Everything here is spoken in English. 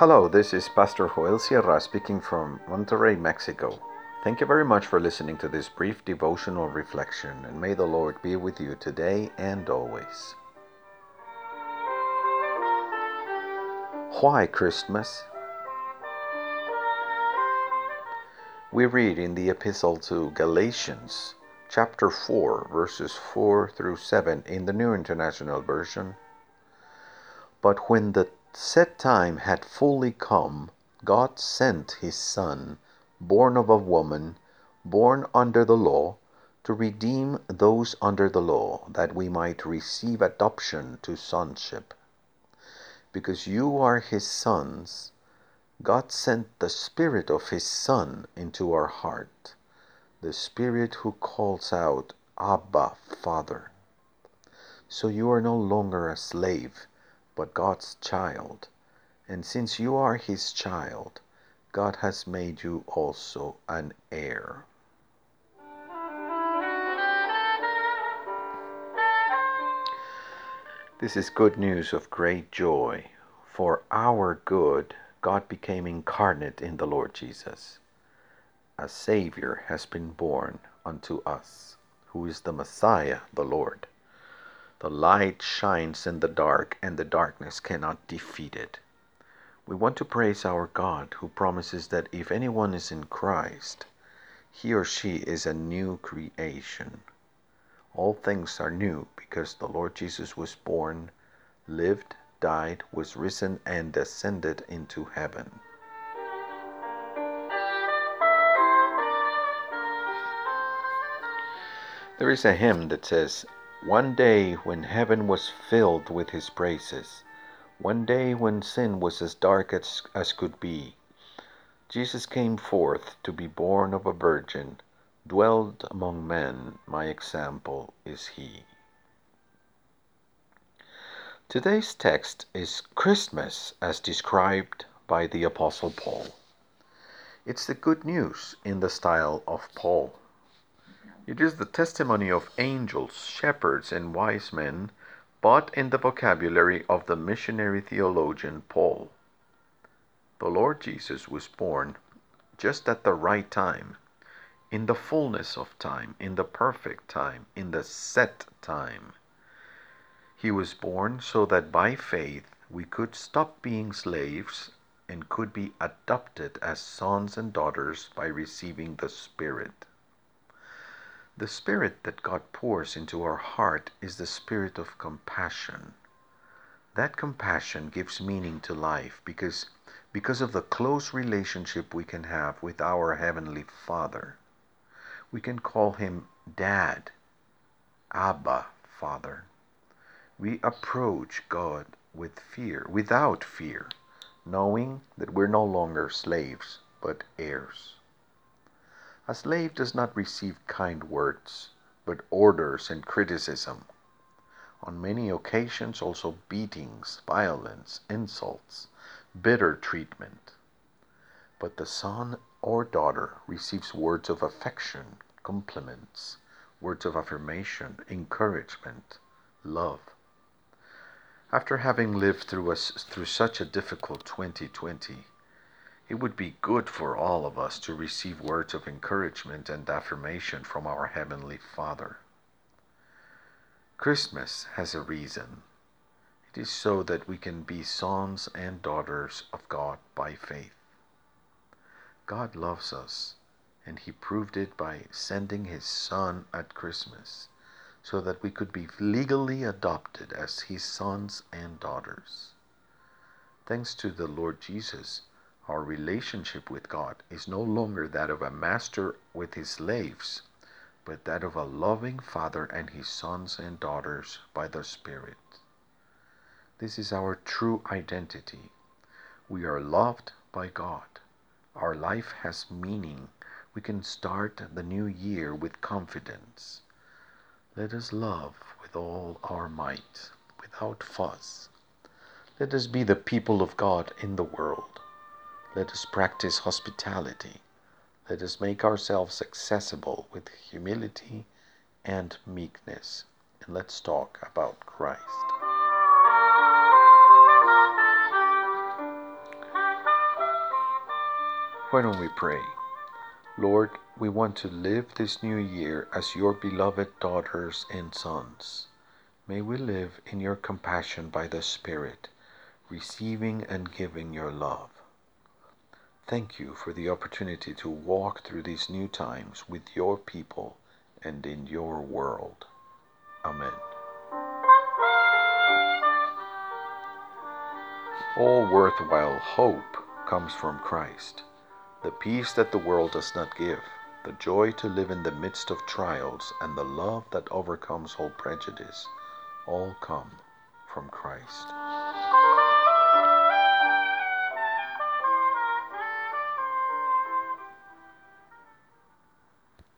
Hello, this is Pastor Joel Sierra speaking from Monterrey, Mexico. Thank you very much for listening to this brief devotional reflection, and may the Lord be with you today and always. Why Christmas? We read in the Epistle to Galatians, chapter 4, verses 4 through 7 in the New International Version. But when the set time had fully come, God sent his Son, born of a woman, born under the law, to redeem those under the law, that we might receive adoption to sonship. Because you are his sons, God sent the Spirit of his Son into our heart, the Spirit who calls out, Abba, Father. So you are no longer a slave but God's child. And since you are his child, God has made you also an heir. This is good news of great joy. For our good, God became incarnate in the Lord Jesus. A Savior has been born unto us, who is the Messiah, the Lord. The light shines in the dark, and the darkness cannot defeat it. We want to praise our God, who promises that if anyone is in Christ, he or she is a new creation. All things are new because the Lord Jesus was born, lived, died, was risen, and ascended into heaven. There is a hymn that says, one day when heaven was filled with his praises, one day when sin was as dark as, as could be, Jesus came forth to be born of a virgin, dwelled among men, my example is he. Today's text is Christmas as described by the Apostle Paul. It's the good news in the style of Paul. It is the testimony of angels, shepherds, and wise men, but in the vocabulary of the missionary theologian Paul. The Lord Jesus was born just at the right time, in the fullness of time, in the perfect time, in the set time. He was born so that by faith we could stop being slaves and could be adopted as sons and daughters by receiving the Spirit. The Spirit that God pours into our heart is the Spirit of compassion. That compassion gives meaning to life because, because of the close relationship we can have with our Heavenly Father. We can call Him Dad, Abba, Father. We approach God with fear, without fear, knowing that we're no longer slaves, but heirs. A slave does not receive kind words, but orders and criticism. On many occasions, also beatings, violence, insults, bitter treatment. But the son or daughter receives words of affection, compliments, words of affirmation, encouragement, love. After having lived through, such a difficult 2020, it would be good for all of us to receive words of encouragement and affirmation from our Heavenly Father. Christmas has a reason. It is so that we can be sons and daughters of God by faith. God loves us, and He proved it by sending His Son at Christmas so that we could be legally adopted as His sons and daughters. Thanks to the Lord Jesus, our relationship with God is no longer that of a master with his slaves, but that of a loving father and his sons and daughters by the Spirit. This is our true identity. We are loved by God. Our life has meaning. We can start the new year with confidence. Let us love with all our might, without fuss. Let us be the people of God in the world. Let us practice hospitality. Let us make ourselves accessible with humility and meekness. And let's talk about Christ. Why don't we pray? Lord, we want to live this new year as your beloved daughters and sons. May we live in your compassion by the Spirit, receiving and giving your love. Thank you for the opportunity to walk through these new times with your people and in your world. Amen. All worthwhile hope comes from Christ the peace that the world does not give, the joy to live in the midst of trials, and the love that overcomes all prejudice, all come from Christ.